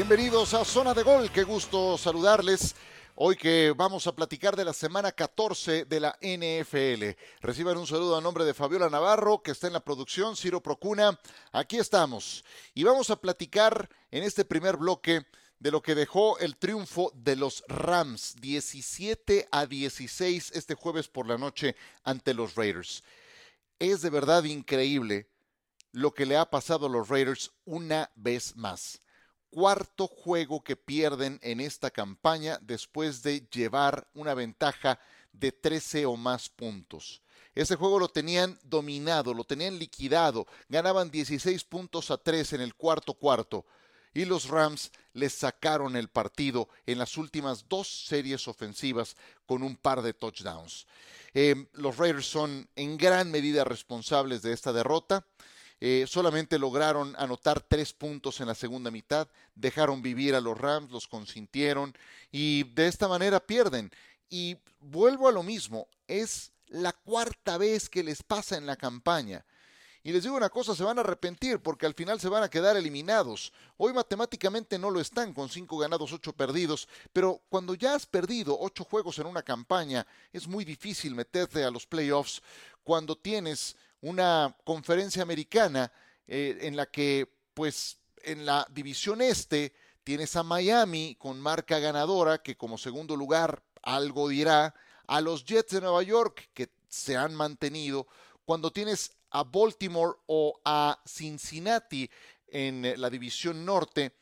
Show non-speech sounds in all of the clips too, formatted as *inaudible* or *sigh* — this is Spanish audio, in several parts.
Bienvenidos a Zona de Gol, qué gusto saludarles. Hoy que vamos a platicar de la semana 14 de la NFL. Reciban un saludo a nombre de Fabiola Navarro, que está en la producción, Ciro Procuna. Aquí estamos. Y vamos a platicar en este primer bloque de lo que dejó el triunfo de los Rams 17 a 16 este jueves por la noche ante los Raiders. Es de verdad increíble lo que le ha pasado a los Raiders una vez más cuarto juego que pierden en esta campaña después de llevar una ventaja de 13 o más puntos. Ese juego lo tenían dominado, lo tenían liquidado, ganaban 16 puntos a 3 en el cuarto cuarto y los Rams les sacaron el partido en las últimas dos series ofensivas con un par de touchdowns. Eh, los Raiders son en gran medida responsables de esta derrota. Eh, solamente lograron anotar tres puntos en la segunda mitad, dejaron vivir a los Rams, los consintieron y de esta manera pierden. Y vuelvo a lo mismo, es la cuarta vez que les pasa en la campaña. Y les digo una cosa, se van a arrepentir porque al final se van a quedar eliminados. Hoy matemáticamente no lo están con cinco ganados, ocho perdidos, pero cuando ya has perdido ocho juegos en una campaña, es muy difícil meterte a los playoffs cuando tienes una conferencia americana eh, en la que, pues, en la división este tienes a Miami con marca ganadora, que como segundo lugar algo dirá, a los Jets de Nueva York, que se han mantenido, cuando tienes a Baltimore o a Cincinnati en la división norte,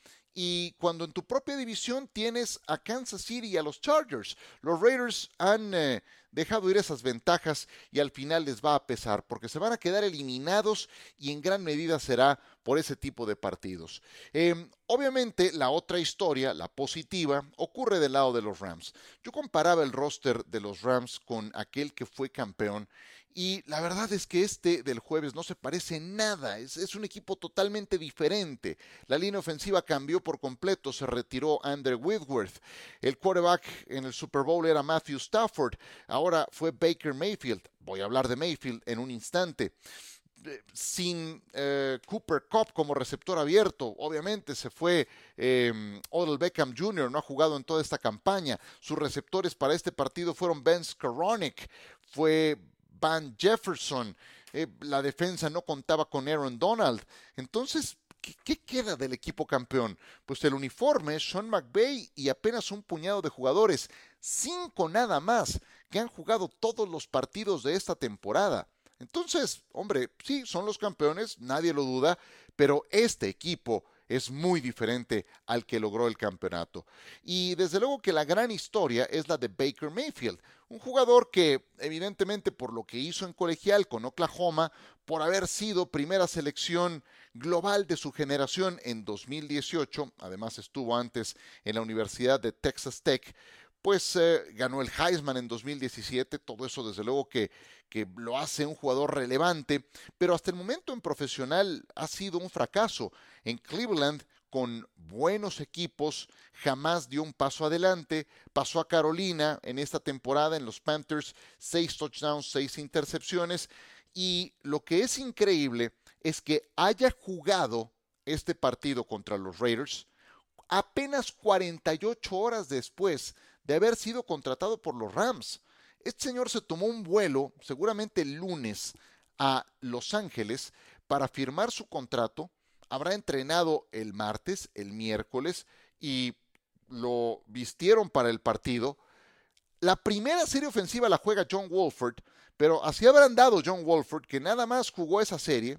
y cuando en tu propia división tienes a Kansas City y a los Chargers. Los Raiders han eh, dejado ir esas ventajas y al final les va a pesar porque se van a quedar eliminados y en gran medida será por ese tipo de partidos. Em, obviamente la otra historia, la positiva, ocurre del lado de los Rams. Yo comparaba el roster de los Rams con aquel que fue campeón y la verdad es que este del jueves no se parece nada, es, es, un equipo totalmente diferente. La línea ofensiva cambió por completo, se retiró Andrew Whitworth. El quarterback en el Super Bowl era Matthew Stafford, ahora fue Baker Mayfield. Voy a hablar de Mayfield en un instante eh, sin eh, Cooper Cup como receptor abierto. Obviamente se fue eh, Odell Beckham Jr., no ha jugado en toda esta campaña. Sus receptores para este partido fueron Ben Skoranek, fue Van Jefferson. Eh, la defensa no contaba con Aaron Donald. Entonces, ¿qué, queda del equipo campeón? Pues el uniforme, Sean McVay y apenas un puñado de jugadores, cinco nada más, que han jugado todos los partidos de esta temporada. Entonces, hombre, sí, son los campeones, nadie lo duda, pero este equipo es muy diferente al que logró el campeonato. Y desde luego que la gran historia es la de Baker Mayfield, un jugador que evidentemente por lo que hizo en colegial con Oklahoma, por haber sido primera selección global de su generación en 2018, además estuvo antes en la Universidad de Texas Tech, pues eh, ganó el Heisman en 2017, todo eso desde luego que, que lo hace un jugador relevante, pero hasta el momento en profesional ha sido un fracaso. En Cleveland, con buenos equipos, jamás dio un paso adelante, pasó a Carolina en esta temporada en los Panthers, seis touchdowns, seis intercepciones, y lo que es increíble es que haya jugado este partido contra los Raiders apenas 48 horas después de haber sido contratado por los Rams. Este señor se tomó un vuelo, seguramente el lunes, a Los Ángeles para firmar su contrato. Habrá entrenado el martes, el miércoles, y lo vistieron para el partido. La primera serie ofensiva la juega John Wolford, pero así habrán dado John Wolford, que nada más jugó esa serie,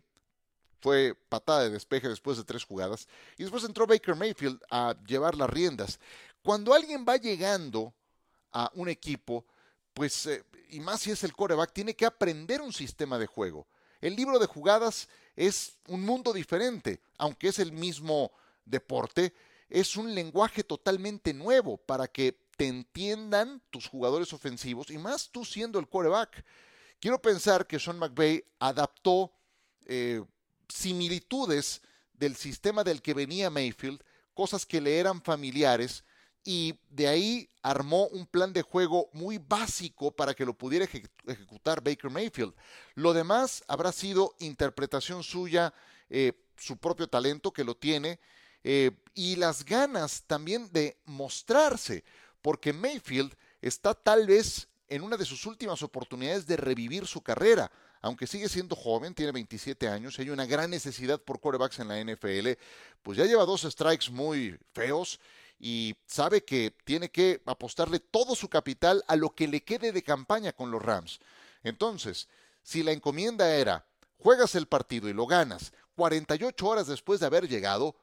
fue patada de despeje después de tres jugadas, y después entró Baker Mayfield a llevar las riendas. Cuando alguien va llegando a un equipo, pues, eh, y más si es el coreback, tiene que aprender un sistema de juego. El libro de jugadas es un mundo diferente, aunque es el mismo deporte, es un lenguaje totalmente nuevo para que te entiendan tus jugadores ofensivos y más tú siendo el quarterback. Quiero pensar que Sean McVay adaptó eh, similitudes del sistema del que venía Mayfield, cosas que le eran familiares, y de ahí armó un plan de juego muy básico para que lo pudiera ejecutar Baker Mayfield. Lo demás habrá sido interpretación suya, eh, su propio talento que lo tiene. eh, y las ganas también de mostrarse, porque Mayfield está tal vez en una de sus últimas oportunidades de revivir su carrera. Aunque sigue siendo joven, tiene 27 años, hay una gran necesidad por quarterbacks en la NFL, pues ya lleva dos strikes muy feos y sabe que tiene que apostarle todo su capital a lo que le quede de campaña con los Rams. Entonces, si la encomienda era, juegas el partido y lo ganas 48 horas después de haber llegado,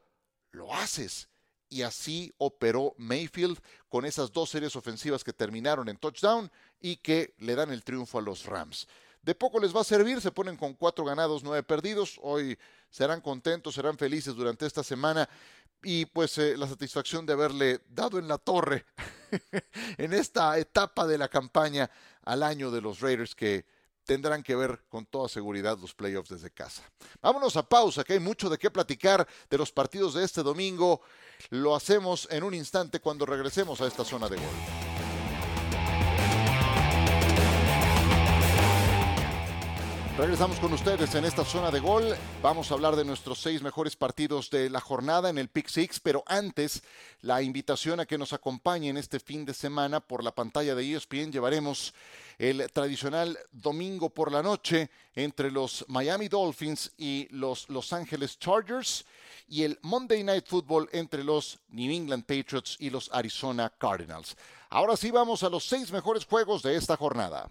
lo haces. Y así operó Mayfield con esas dos series ofensivas que terminaron en touchdown y que le dan el triunfo a los Rams. De poco les va a servir, se ponen con cuatro ganados, nueve perdidos. Hoy serán contentos, serán felices durante esta semana y pues eh, la satisfacción de haberle dado en la torre *laughs* en esta etapa de la campaña al año de los Raiders que tendrán que ver con toda seguridad los playoffs desde casa. Vámonos a pausa, que hay mucho de qué platicar de los partidos de este domingo. Lo hacemos en un instante cuando regresemos a esta zona de gol. Regresamos con ustedes en esta zona de gol. Vamos a hablar de nuestros seis mejores partidos de la jornada en el Pick Six, pero antes la invitación a que nos acompañen este fin de semana por la pantalla de ESPN. Llevaremos el tradicional domingo por la noche entre los Miami Dolphins y los Los Angeles Chargers y el Monday Night Football entre los New England Patriots y los Arizona Cardinals. Ahora sí vamos a los seis mejores juegos de esta jornada.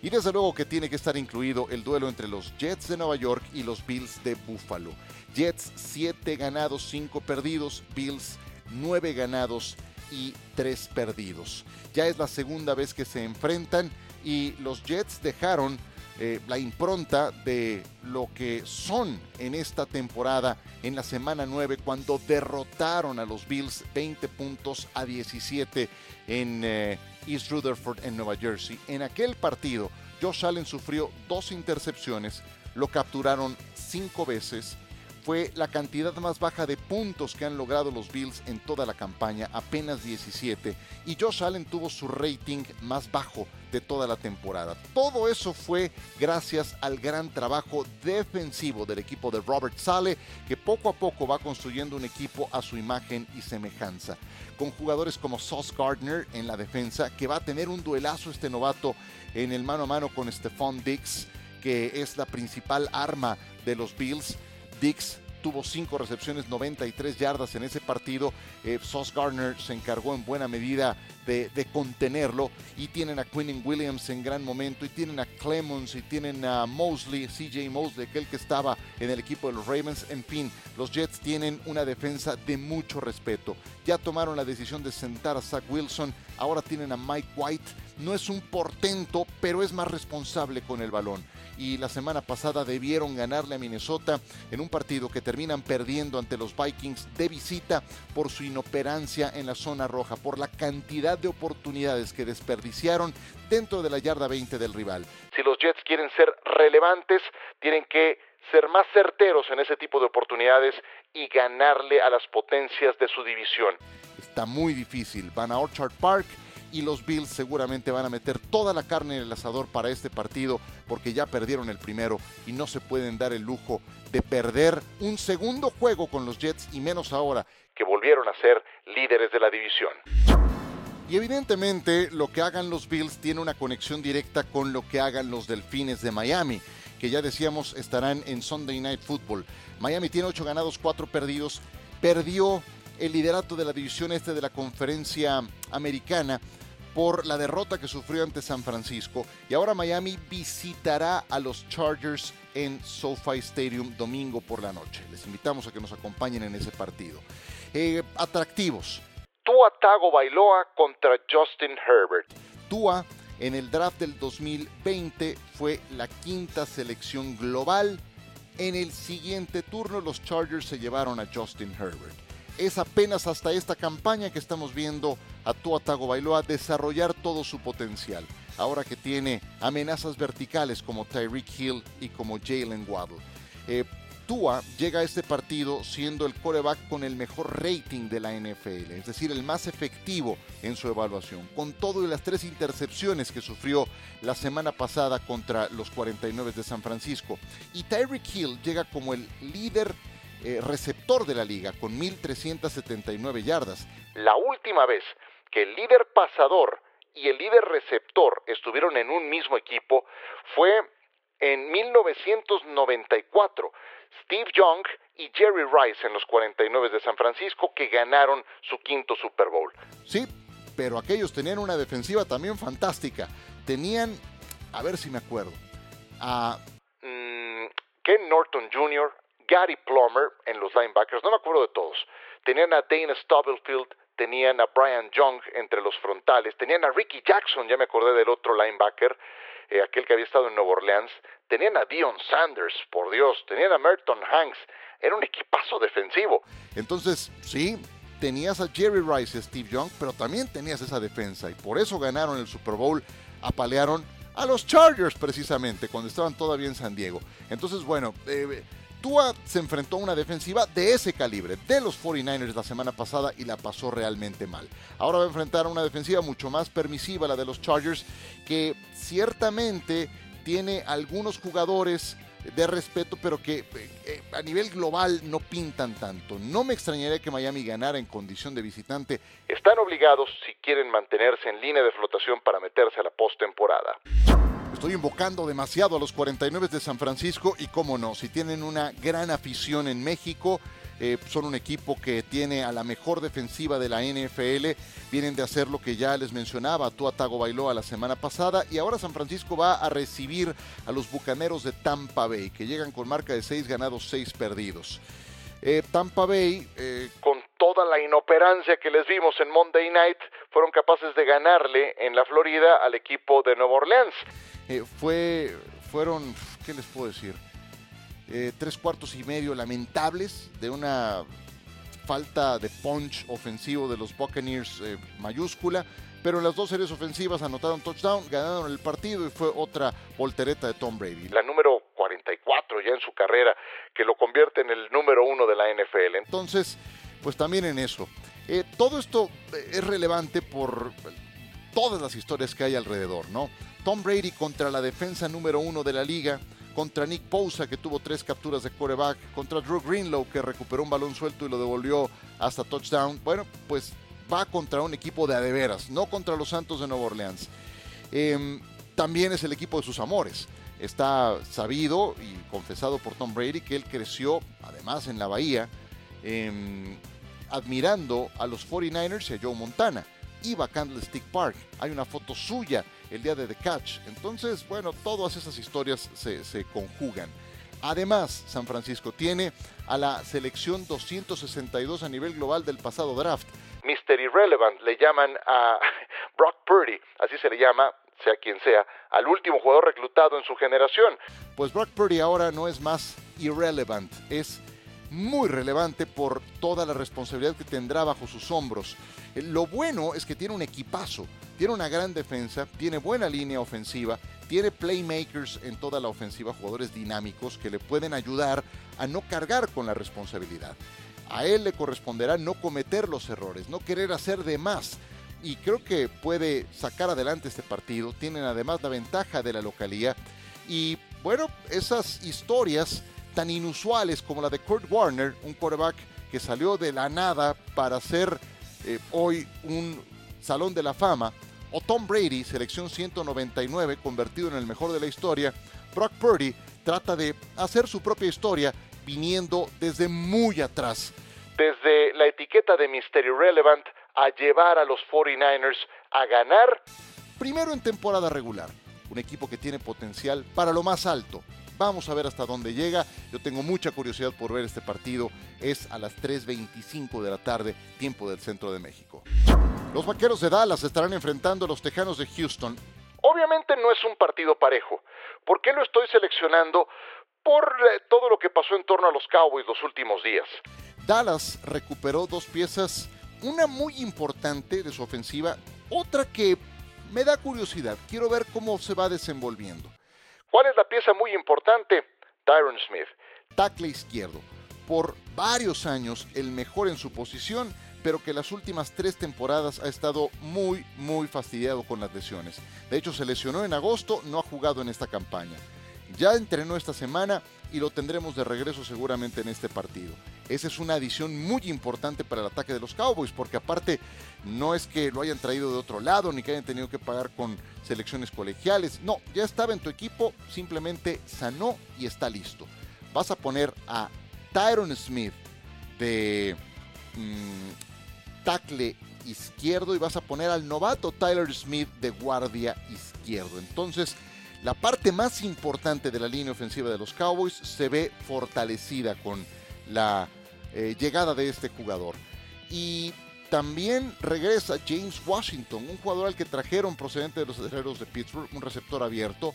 Y desde luego que tiene que estar incluido el duelo entre los Jets de Nueva York y los Bills de Buffalo. Jets 7 ganados, 5 perdidos, Bills 9 ganados y 3 perdidos. Ya es la segunda vez que se enfrentan y los Jets dejaron eh, la impronta de lo que son en esta temporada en la semana 9 cuando derrotaron a los Bills 20 puntos a 17 en eh, East Rutherford en Nueva Jersey. En aquel partido, Josh Allen sufrió dos intercepciones, lo capturaron cinco veces. Fue la cantidad más baja de puntos que han logrado los Bills en toda la campaña, apenas 17. Y Josh Allen tuvo su rating más bajo de toda la temporada. Todo eso fue gracias al gran trabajo defensivo del equipo de Robert Sale, que poco a poco va construyendo un equipo a su imagen y semejanza. Con jugadores como Sauce Gardner en la defensa, que va a tener un duelazo este novato en el mano a mano con Stephon Dix, que es la principal arma de los Bills. Dix tuvo cinco recepciones, 93 yardas en ese partido. Eh, Sauce Gardner se encargó en buena medida de, contenerlo. Y tienen a Quinn Williams en gran momento. Y tienen a Clemons. Y tienen a Mosley, CJ Mosley, aquel que estaba en el equipo de los Ravens. En fin, los Jets tienen una defensa de mucho respeto. Ya tomaron la decisión de sentar a Zach Wilson. Ahora tienen a Mike White. No es un portento, pero es más responsable con el balón y la semana pasada debieron ganarle a Minnesota en un partido que terminan perdiendo ante los Vikings de visita por su inoperancia en la zona roja, por la cantidad de oportunidades que desperdiciaron dentro de la yarda 20 del rival. Si los Jets quieren ser relevantes, tienen que ser más certeros en ese tipo de oportunidades y ganarle a las potencias de su división. Está muy difícil. Van a Orchard Park y los Bills seguramente van a meter toda la carne en el asador para este partido porque ya perdieron el primero y no se pueden dar el lujo de perder un segundo juego con los Jets y menos ahora que volvieron a ser líderes de la división. Y evidentemente lo que hagan los Bills tiene una conexión directa con lo que hagan los Delfines de Miami, que ya decíamos estarán en Sunday Night Football. Miami tiene 8 ganados, 4 perdidos, perdió el liderato de la división este de la conferencia americana por la derrota que sufrió ante San Francisco y ahora Miami visitará a los Chargers en SoFi Stadium domingo por la noche. Les invitamos a que nos acompañen en ese partido. Eh, atractivos. Tua Tago Bailoa contra Justin Herbert. Tua en el draft del 2020 fue la quinta selección global. En el siguiente turno los Chargers se llevaron a Justin Herbert es apenas hasta esta campaña que estamos viendo a Tua Tagovailoa desarrollar todo su potencial. Ahora que tiene amenazas verticales como Tyreek Hill y como Jalen Waddle. Eh, Tua llega a este partido siendo el coreback con el mejor rating de la NFL, es decir, el más efectivo en su evaluación, con todo y las tres intercepciones que sufrió la semana pasada contra los 49 de San Francisco. Y Tyreek Hill llega como el líder eh, receptor de la liga con 1.379 yardas. La última vez que el líder pasador y el líder receptor estuvieron en un mismo equipo fue en 1994. Steve Young y Jerry Rice en los 49 de San Francisco que ganaron su quinto Super Bowl. Sí, pero aquellos tenían una defensiva también fantástica. Tenían, a ver si me acuerdo, a mm, Ken Norton Jr., Gary Plummer en los linebackers, no me acuerdo de todos. Tenían a Dana Stubblefield, tenían a Brian Young entre los frontales, tenían a Ricky Jackson, ya me acordé del otro linebacker, eh, aquel que había estado en Nueva Orleans, tenían a Dion Sanders, por Dios, tenían a Merton Hanks, era un equipazo defensivo. Entonces, sí, tenías a Jerry Rice y Steve Young, pero también tenías esa defensa y por eso ganaron el Super Bowl, apalearon a los Chargers precisamente cuando estaban todavía en San Diego. Entonces, bueno, eh, Tua se enfrentó a una defensiva de ese calibre, de los 49ers la semana pasada y la pasó realmente mal. Ahora va a enfrentar a una defensiva mucho más permisiva, la de los Chargers, que ciertamente tiene algunos jugadores de respeto, pero que eh, a nivel global no pintan tanto. No me extrañaría que Miami ganara en condición de visitante. Están obligados, si quieren mantenerse en línea de flotación, para meterse a la postemporada. Estoy invocando demasiado a los 49 de San Francisco y cómo no, si tienen una gran afición en México, eh, son un equipo que tiene a la mejor defensiva de la NFL, vienen de hacer lo que ya les mencionaba, Tua Tago Bailó a la semana pasada y ahora San Francisco va a recibir a los Bucaneros de Tampa Bay, que llegan con marca de 6 ganados, 6 perdidos. Eh, Tampa Bay, eh, con toda la inoperancia que les vimos en Monday Night, fueron capaces de ganarle en la Florida al equipo de Nueva Orleans. Eh, fue, fueron, ¿qué les puedo decir? Eh, tres cuartos y medio lamentables de una falta de punch ofensivo de los Buccaneers eh, mayúscula, pero en las dos series ofensivas anotaron touchdown, ganaron el partido y fue otra voltereta de Tom Brady. La número 44 ya en su carrera, que lo convierte en el número uno de la NFL. Entonces, pues también en eso. Todo esto es relevante por todas las historias que hay alrededor, ¿no? Tom Brady contra la defensa número uno de la liga, contra Nick Bosa que tuvo tres capturas de quarterback, contra Drew Greenlow que recuperó un balón suelto y lo devolvió hasta touchdown. Bueno, pues va contra un equipo de adeveras, no contra los Santos de Nueva Orleans. Em, también es el equipo de sus amores. Está sabido y confesado por Tom Brady que él creció, además en la Bahía, em, admirando a los 49ers y a Joe Montana. Iba a Candlestick Park. Hay una foto suya el día de The Catch. Entonces, bueno, todas esas historias se, conjugan. Además, San Francisco tiene a la selección 262 a nivel global del pasado draft. Mr. Irrelevant le llaman a *laughs* Brock Purdy, así se le llama, sea quien sea, al último jugador reclutado en su generación. Pues Brock Purdy ahora no es más irrelevant, es muy relevante por toda la responsabilidad que tendrá bajo sus hombros. Eh, lo bueno es que tiene un equipazo, tiene una gran defensa, tiene buena línea ofensiva, tiene playmakers en toda la ofensiva, jugadores dinámicos que le pueden ayudar a no cargar con la responsabilidad. A él le corresponderá no cometer los errores, no querer hacer de más. Y creo que puede sacar adelante este partido. Tienen además la ventaja de la localía. Y bueno, esas historias tan inusuales como la de Kurt Warner, un quarterback que salió de la nada para ser eh, hoy un salón de la fama, o Tom Brady, selección 199, convertido en el mejor de la historia, Brock Purdy trata de hacer su propia historia viniendo desde muy atrás. Desde la etiqueta de Mr. Irrelevant a llevar a los 49ers a ganar. Primero en temporada regular, un equipo que tiene potencial para lo más alto, Vamos a ver hasta dónde llega. Yo tengo mucha curiosidad por ver este partido. Es a las 3.25 de la tarde, tiempo del centro de México. Los vaqueros de Dallas estarán enfrentando a los tejanos de Houston. Obviamente no es un partido parejo. ¿Por qué lo estoy seleccionando? Por eh, todo lo que pasó en torno a los Cowboys los últimos días. Dallas recuperó dos piezas, una muy importante de su ofensiva, otra que me da curiosidad. Quiero ver cómo se va desenvolviendo. ¿Cuál es la pieza muy importante? Tyron Smith. tackle izquierdo. Por varios años el mejor en su posición, pero que las últimas tres temporadas ha estado muy, muy fastidiado con las lesiones. De hecho, se lesionó en agosto, no ha jugado en esta campaña. Ya entrenó esta semana y lo tendremos de regreso seguramente en este partido. Esa es una adición muy importante para el ataque de los Cowboys, porque aparte no es que lo hayan traído de otro lado ni que hayan tenido que pagar con selecciones colegiales. No, ya estaba en tu equipo, simplemente sanó y está listo. Vas a poner a Tyron Smith de mm, tackle izquierdo y vas a poner al novato Tyler Smith de guardia izquierdo. Entonces, la parte más importante de la línea ofensiva de los Cowboys se ve fortalecida con la eh, llegada de este jugador. Y también regresa James Washington, un jugador al que trajeron procedente de los herreros de Pittsburgh, un receptor abierto.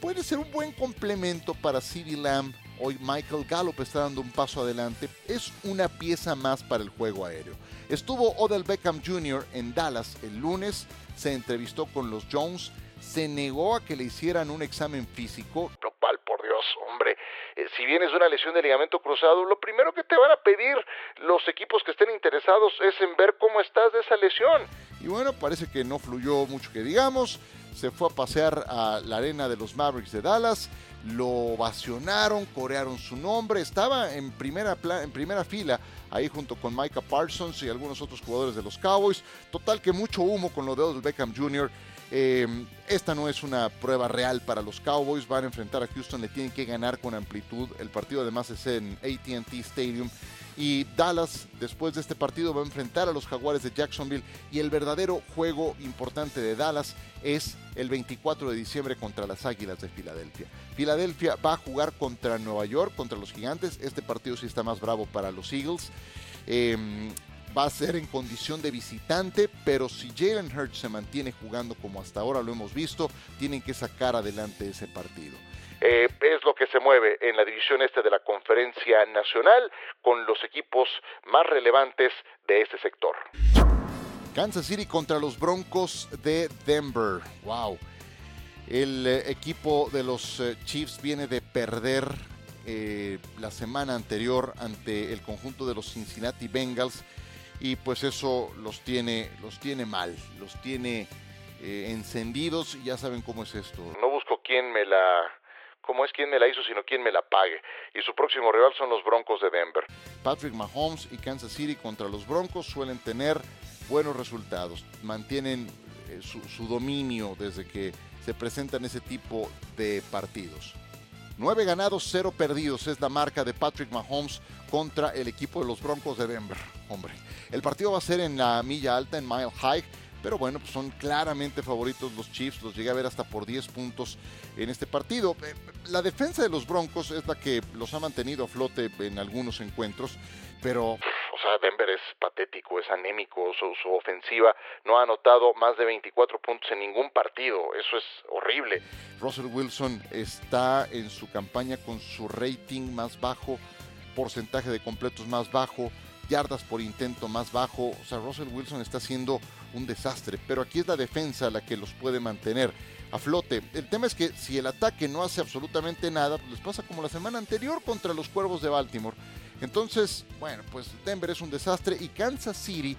puede ser un buen complemento para CeeDee Lamb. Hoy Michael Gallup está dando un paso adelante. Es una pieza más para el juego aéreo. Estuvo Odell Beckham Jr. en Dallas el lunes. Se entrevistó con los Jones se negó a que le hicieran un examen físico, lo cual, por Dios, hombre, eh, si vienes de una lesión de ligamento cruzado, lo primero que te van a pedir los equipos que estén interesados es en ver cómo estás de esa lesión. Y bueno, parece que no fluyó mucho que digamos, se fue a pasear a la arena de los Mavericks de Dallas, lo ovacionaron, corearon su nombre, estaba en primera, en primera fila ahí junto con Micah Parsons y algunos otros jugadores de los Cowboys. Total que mucho humo con lo de Odell Beckham Jr. Eh, esta no es una prueba real para los Cowboys. Van a enfrentar a Houston, le tienen que ganar con amplitud. El partido además es en ATT Stadium. Y Dallas, después de este partido, va a enfrentar a los Jaguares de Jacksonville. Y el verdadero juego importante de Dallas es el 24 de diciembre contra las Águilas de Filadelfia. Filadelfia va a jugar contra Nueva York, contra los Gigantes. Este partido sí está más bravo para los Eagles. Eh, va a ser en condición de visitante, pero si Jalen Hurts se mantiene jugando como hasta ahora lo hemos visto, tienen que sacar adelante ese partido. Eh, es lo que se mueve en la división este de la conferencia nacional con los equipos más relevantes de este sector. Kansas City contra los Broncos de Denver. Wow. El eh, equipo de los eh, Chiefs viene de perder la semana anterior ante el conjunto de los Cincinnati Bengals y pues eso los tiene, los tiene mal, los tiene eh, encendidos y ya saben cómo es esto. No busco quién me la, cómo es quien me la hizo, sino quién me la pague. Y su próximo rival son los Broncos de Denver. Patrick Mahomes y Kansas City contra los Broncos suelen tener buenos resultados, mantienen eh, su dominio desde que se presentan ese tipo de partidos. 9 ganados, 0 perdidos es la marca de Patrick Mahomes contra el equipo de los Broncos de Denver. Hombre, el partido va a ser en la milla alta, en Mile High. Pero bueno, pues son claramente favoritos los Chiefs. Los llegué a ver hasta por 10 puntos en este partido. Eh, la defensa de los Broncos es la que los ha mantenido a flote en algunos encuentros. Pero sea, Denver es patético, es anémico, su, su, ofensiva no ha anotado más de 24 puntos en ningún partido, eso es horrible. Russell Wilson está en su campaña con su rating más bajo, porcentaje de completos más bajo, yardas por intento más bajo, o sea, Russell Wilson está haciendo un desastre, pero aquí es la defensa la que los puede mantener a flote. El tema es que si el ataque no hace absolutamente nada, pues les pasa como la semana anterior contra los Cuervos de Baltimore entonces, bueno, pues Denver es un desastre y Kansas City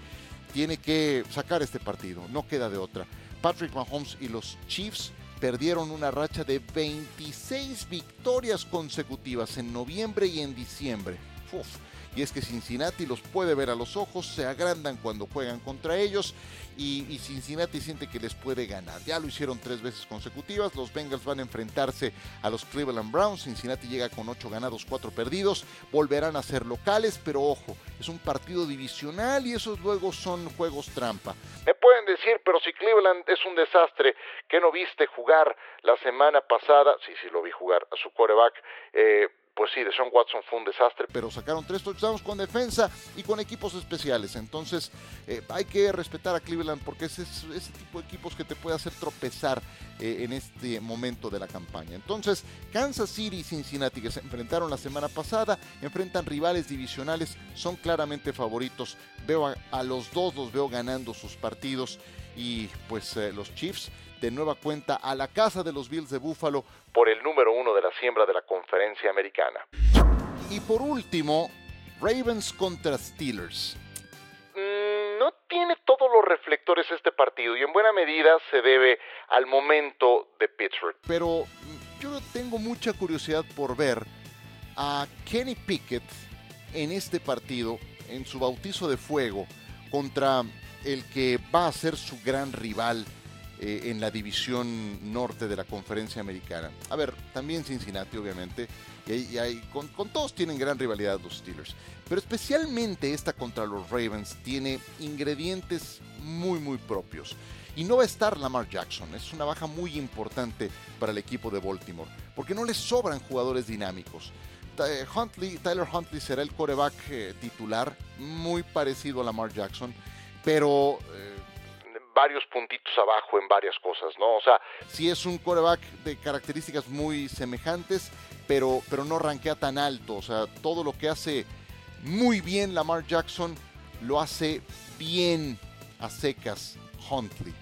tiene que sacar este partido, no queda de otra. Patrick Mahomes y los Chiefs perdieron una racha de 26 victorias consecutivas en noviembre y en diciembre. Uf, y es que Cincinnati los puede ver a los ojos, se agrandan cuando juegan contra ellos y, Cincinnati siente que les puede ganar. Ya lo hicieron tres veces consecutivas, los Bengals van a enfrentarse a los Cleveland Browns, Cincinnati llega con ocho ganados, cuatro perdidos, volverán a ser locales, pero ojo, es un partido divisional y esos luego son juegos trampa. Me pueden decir, pero si Cleveland es un desastre, que no viste jugar la semana pasada? Sí, sí, lo vi jugar a su quarterback. Eh, pues sí, de Sean Watson fue un desastre, pero sacaron tres touchdowns con defensa y con equipos especiales. Entonces, eh, hay que respetar a Cleveland porque es ese, tipo de equipos que te puede hacer tropezar eh, en este momento de la campaña. Entonces, Kansas City y Cincinnati, que se enfrentaron la semana pasada, enfrentan rivales divisionales, son claramente favoritos. Veo a, los dos, los veo ganando sus partidos y pues eh, los Chiefs de nueva cuenta a la casa de los Bills de Buffalo por el número uno de la siembra de la conferencia americana. Y por último, Ravens contra Steelers. Mm, no tiene todos los reflectores este partido y en buena medida se debe al momento de Pittsburgh. Pero mm, yo tengo mucha curiosidad por ver a Kenny Pickett en este partido, en su bautizo de fuego, contra el que va a ser su gran rival eh, en la división norte de la conferencia americana. A ver, también Cincinnati, obviamente, y, con, todos tienen gran rivalidad los Steelers, pero especialmente esta contra los Ravens tiene ingredientes muy, muy propios. Y no va a estar Lamar Jackson, es una baja muy importante para el equipo de Baltimore, porque no les sobran jugadores dinámicos. Eh, Huntley, Tyler Huntley será el coreback eh, titular, muy parecido a Lamar Jackson, pero eh, varios puntitos abajo en varias cosas, ¿no? O sea, sí es un coreback de características muy semejantes, pero, pero no rankea tan alto. O sea, todo lo que hace muy bien Lamar Jackson lo hace bien a secas Huntley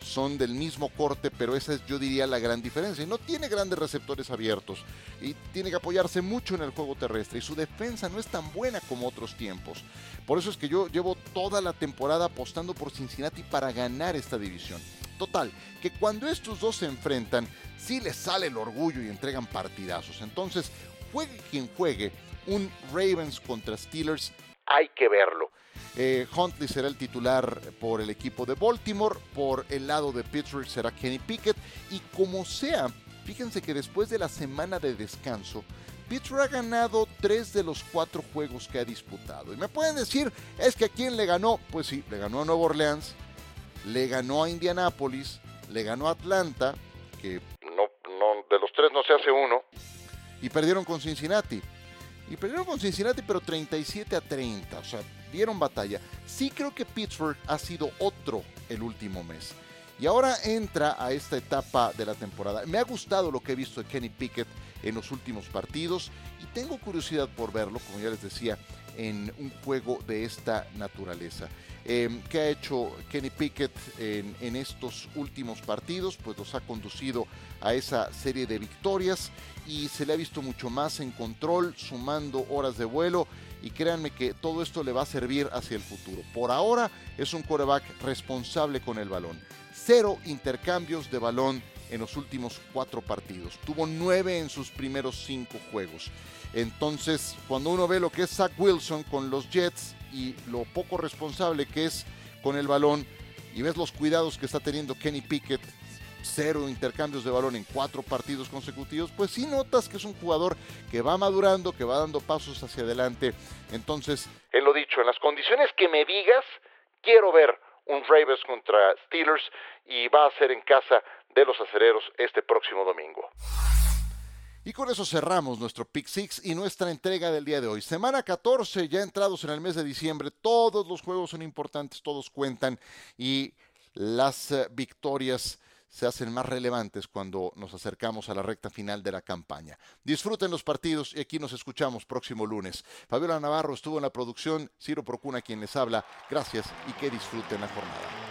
son del mismo corte, pero esa es yo diría la gran diferencia. Y no tiene grandes receptores abiertos y tiene que apoyarse mucho en el juego terrestre y su defensa no es tan buena como otros tiempos. Por eso es que yo llevo toda la temporada apostando por Cincinnati para ganar esta división. Total, que cuando estos dos se enfrentan, sí les sale el orgullo y entregan partidazos. Entonces, juegue quien juegue, un Ravens contra Steelers, hay que verlo. Eh, Huntley será el titular por el equipo de Baltimore, por el lado de Pittsburgh será Kenny Pickett y como sea, fíjense que después de la semana de descanso, Pittsburgh ha ganado tres de los cuatro juegos que ha disputado. Y me pueden decir, es que a quién le ganó, pues sí, le ganó a Nueva Orleans, le ganó a Indianapolis, le ganó a Atlanta, que no, no, de los tres no se hace uno, y perdieron con Cincinnati. Y perdieron con Cincinnati, pero 37 a 30. O sea, dieron batalla. Sí creo que Pittsburgh ha sido otro el último mes. Y ahora entra a esta etapa de la temporada. Me ha gustado lo que he visto de Kenny Pickett en los últimos partidos y tengo curiosidad por verlo, como ya les decía, en un juego de esta naturaleza. Em, ¿Qué ha hecho Kenny Pickett en, estos últimos partidos? Pues los ha conducido a esa serie de victorias y se le ha visto mucho más en control, sumando horas de vuelo y créanme que todo esto le va a servir hacia el futuro. Por ahora es un quarterback responsable con el balón. Cero intercambios de balón en los últimos cuatro partidos. Tuvo nueve en sus primeros cinco juegos. Entonces, cuando uno ve lo que es Zach Wilson con los Jets y lo poco responsable que es con el balón, y ves los cuidados que está teniendo Kenny Pickett cero intercambios de balón en cuatro partidos consecutivos, pues sí notas que es un jugador que va madurando, que va dando pasos hacia adelante. Entonces, en lo dicho, en las condiciones que me digas, quiero ver un Ravens contra Steelers y va a ser en casa de los acereros este próximo domingo. Y con eso cerramos nuestro Pick Six y nuestra entrega del día de hoy. Semana 14, ya entrados en el mes de diciembre, todos los juegos son importantes, todos cuentan y las eh, victorias se hacen más relevantes cuando nos acercamos a la recta final de la campaña. Disfruten los partidos y aquí nos escuchamos próximo lunes. Fabiola Navarro estuvo en la producción, Ciro Procuna quien les habla. Gracias y que disfruten la jornada.